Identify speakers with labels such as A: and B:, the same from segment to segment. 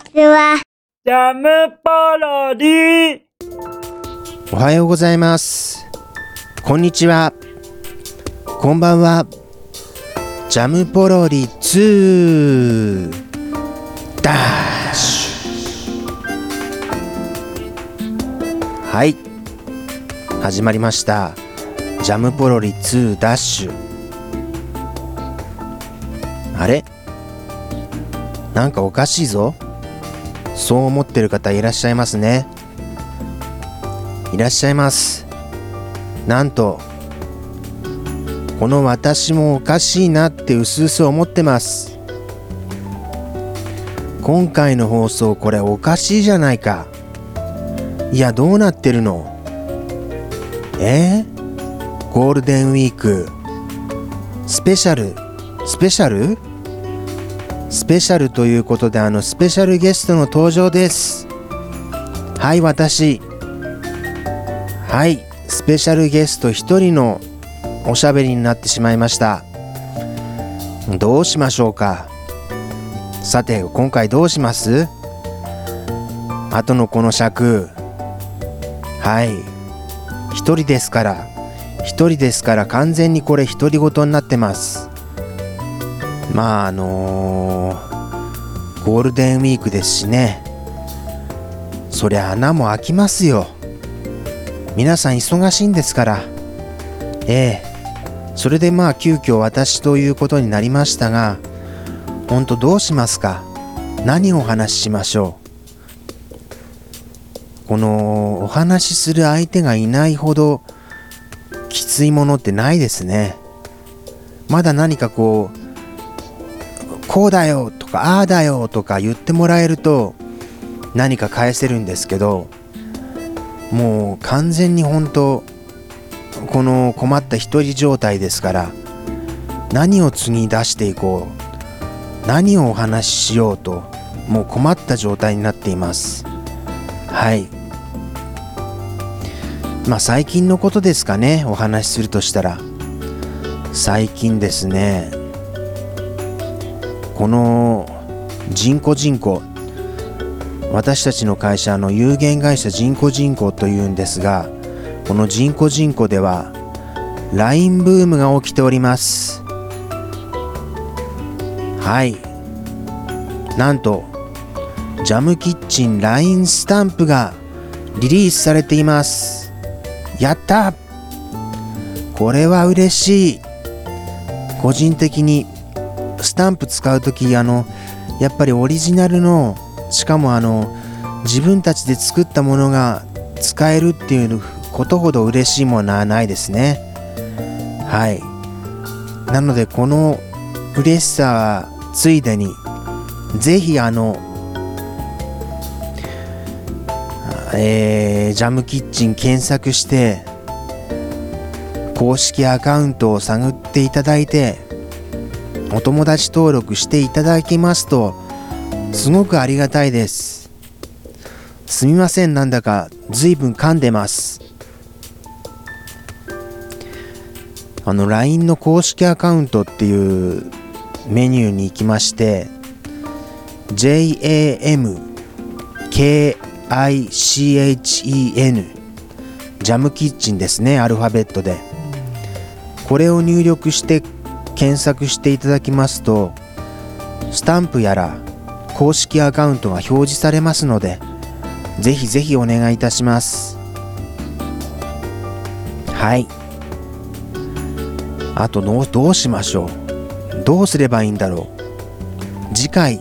A: ちは。
B: ジャムパロディ
C: おはようございます。こんにちは。こんばんは。ジャムポロリ2ダッシュはい。始まりました。ジャムポロリ2ダッシュ。あれ？なんかおかしいぞ。そう思ってる方いらっしゃいますね。いらっしゃいます。なんと、この私もおかしいなってうすうす思ってます。今回の放送これおかしいじゃないか。いや、どうなってるの？え？ー、ゴールデンウィーク、スペシャル、スペシャル？スペシャルということであのスペシャルゲストの登場です。はい、私。はい、スペシャルゲスト一人のおしゃべりになってしまいました。どうしましょうか。さて、今回どうします？あとのこの尺。はい。一人ですから。一人ですから完全にこれ独り言になってます。まああのーゴールデンウィークですしね。そりゃ穴も開きますよ。皆さん忙しいんですから。ええ。それでまあ急遽私ということになりましたが、ほんとどうしますか？何をお話ししましょう？このお話しする相手がいないほどきついものってないですね。まだ何かこう、こうだよとか、ああだよとか言ってもらえると何か返せるんですけど、もう完全に本当この困った一人状態ですから何を次に出していこう何をお話ししようともう困った状態になっています。はい。まあ最近のことですかねお話しするとしたら。最近ですね。この人工人口私たちの会社の有限会社人工人口というんですがこの人工人口では LINE ブームが起きております。はい。なんとジャムキッチン LINE スタンプがリリースされています。やったこれは嬉しい。個人的にスタンプ使う時あのやっぱりオリジナルのしかもあの自分たちで作ったものが使えるっていうことほど嬉しいものはないですね。はい。なのでこの嬉しさはついでにぜひあのえージャムキッチン検索して公式アカウントを探っていただいてお友達登録していただきますとすごくありがたいです。すみませんなんだかずいぶん噛んでます。あの LINE の公式アカウントっていうメニューに行きまして JAMKICHEN ジャムキッチンですねアルファベットで。これを入力して検索していただきますとスタンプやら公式アカウントが表示されますのでぜひぜひお願いいたします。はい。あとどうどうしましょう。どうすればいいんだろう。次回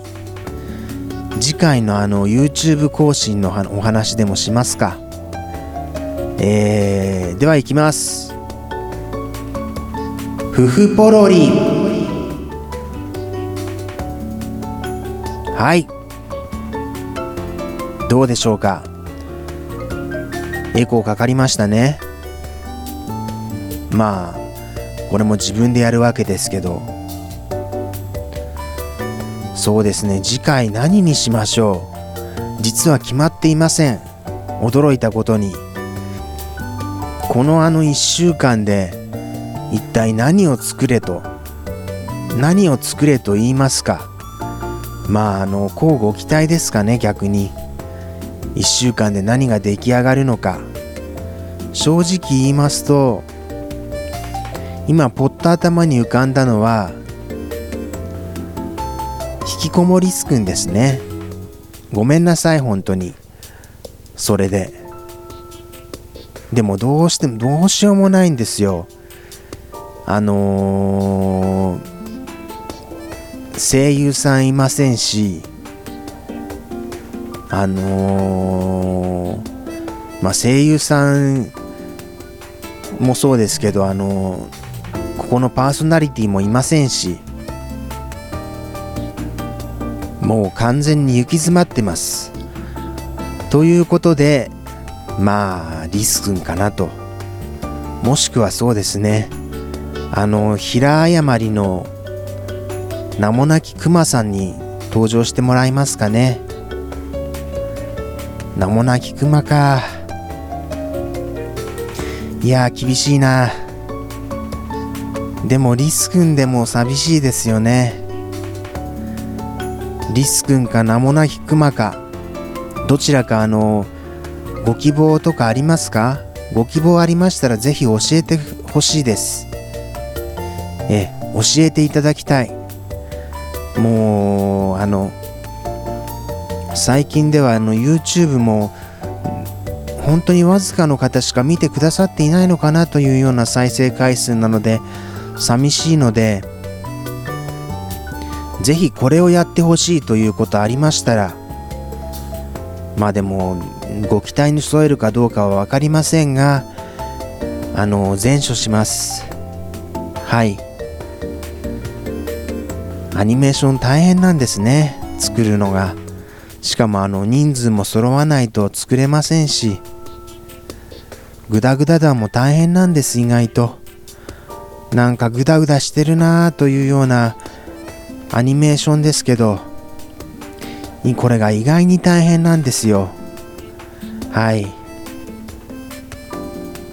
C: 次回のあの YouTube 更新のお話でもしますか。えー、では行きます。ふふポロリ。はい。どうでしょうか？エコーかかりましたね。まあこれも自分でやるわけですけど。そうですね。次回何にしましょう？実は決まっていません。驚いたことに。このあの1週間で一体何を作れと何を作れと言いますか？まああの交互期待ですかね逆に。1週間で何が出来上がるのか。正直言いますと今ポッと頭に浮かんだのは引きこもりすくんですね。ごめんなさい本当に。それで。でもどうしてもどうしようもないんですよ。あのー、声優さんいませんしあのー、まあ声優さんもそうですけどあのー、ここのパーソナリティもいませんしもう完全に行き詰まってます。ということでまあリス君かなと。もしくはそうですね。あの平誤りの名もなきクマさんに登場してもらいますかね。名もなきクマか。いや厳しいな。でもリス君でも寂しいですよね。リス君か名もなきクマか。どちらかあのご希望とかありますか？ご希望ありましたらぜひ教えてほしいです。え教えていただきたい。もうあの最近ではあの YouTube も本当にわずかの方しか見てくださっていないのかなというような再生回数なので寂しいのでぜひこれをやってほしいということありましたらまあでもご期待に添えるかどうかは分かりませんがあの前処します。はい。アニメーション大変なんですね。作るのが。しかもあの人数も揃わないと作れませんし。グダグダ団も大変なんです意外と。なんかグダグダしてるなぁというようなアニメーションですけど。これが意外に大変なんですよ。はい。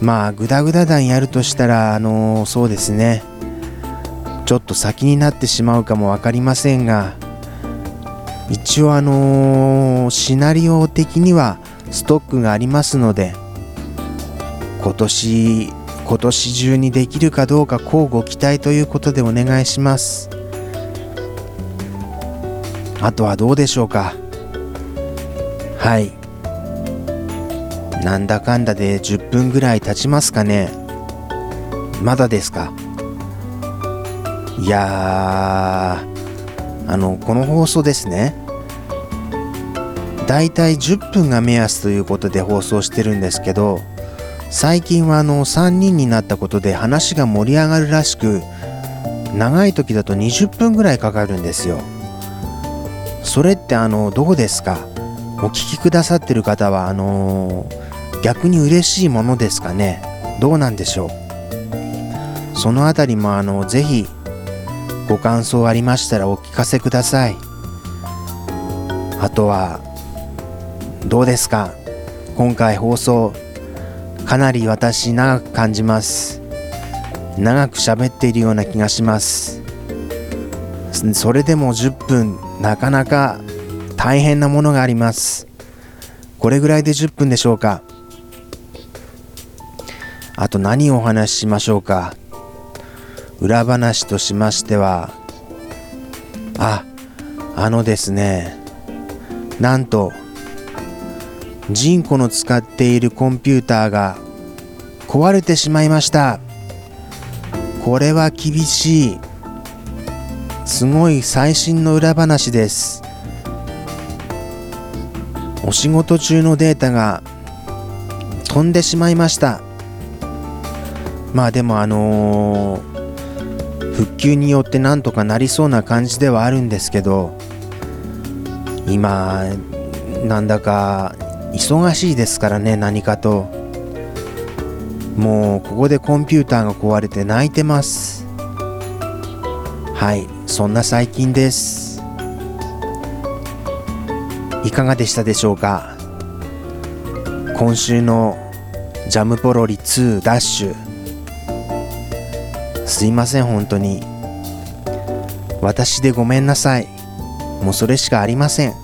C: まあグダグダ団やるとしたらあのー、そうですね。ちょっと先になってしまうかも分かりませんが一応あのー、シナリオ的にはストックがありますので今年今年中にできるかどうか交互期待ということでお願いします。あとはどうでしょうか。はい。なんだかんだで10分ぐらい経ちますかね。まだですか？いやあのこの放送ですね。だいたい10分が目安ということで放送してるんですけど最近はあの3人になったことで話が盛り上がるらしく長い時だと20分ぐらいかかるんですよ。それってあのどうですか？お聞きくださってる方はあのー、逆に嬉しいものですかね？どうなんでしょう？そのあたりもあのぜひご感想ありましたらお聞かせください。あとはどうですか？今回放送かなり私長く感じます。長く喋っているような気がします。それでも10分なかなか大変なものがあります。これぐらいで10分でしょうか？あと何をお話ししましょうか？裏話としましてはああのですねなんとジンコの使っているコンピューターが壊れてしまいました。これは厳しいすごい最新の裏話です。お仕事中のデータが飛んでしまいました。まあでもあのー、復旧によってなんとかなりそうな感じではあるんですけど今なんだか忙しいですからね何かと。もうここでコンピューターが壊れて泣いてます。はいそんな最近です。いかがでしたでしょうか？今週のジャムポロリ2ダッシュ。すいません本当に私でごめんなさいもうそれしかありません。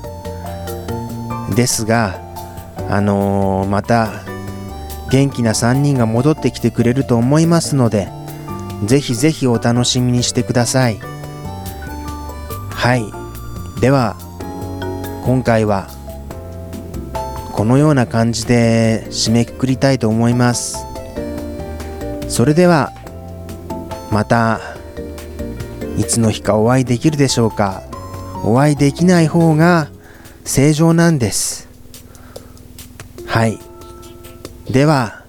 C: ですが、あのーまた元気な3人が戻ってきてくれると思いますので、ぜひぜひお楽しみにしてください。はい。では、今回はこのような感じで締めくくりたいと思います。それでは、また、いつの日かお会いできるでしょうか。お会いできない方が正常なんです。はい。では、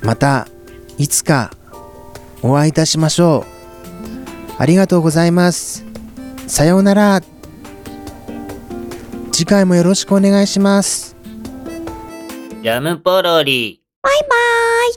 C: またいつかお会いいたしましょう。ありがとうございます。さようなら。次回もよろしくお願いします。
B: ジャムポロリ。
A: バイバーイ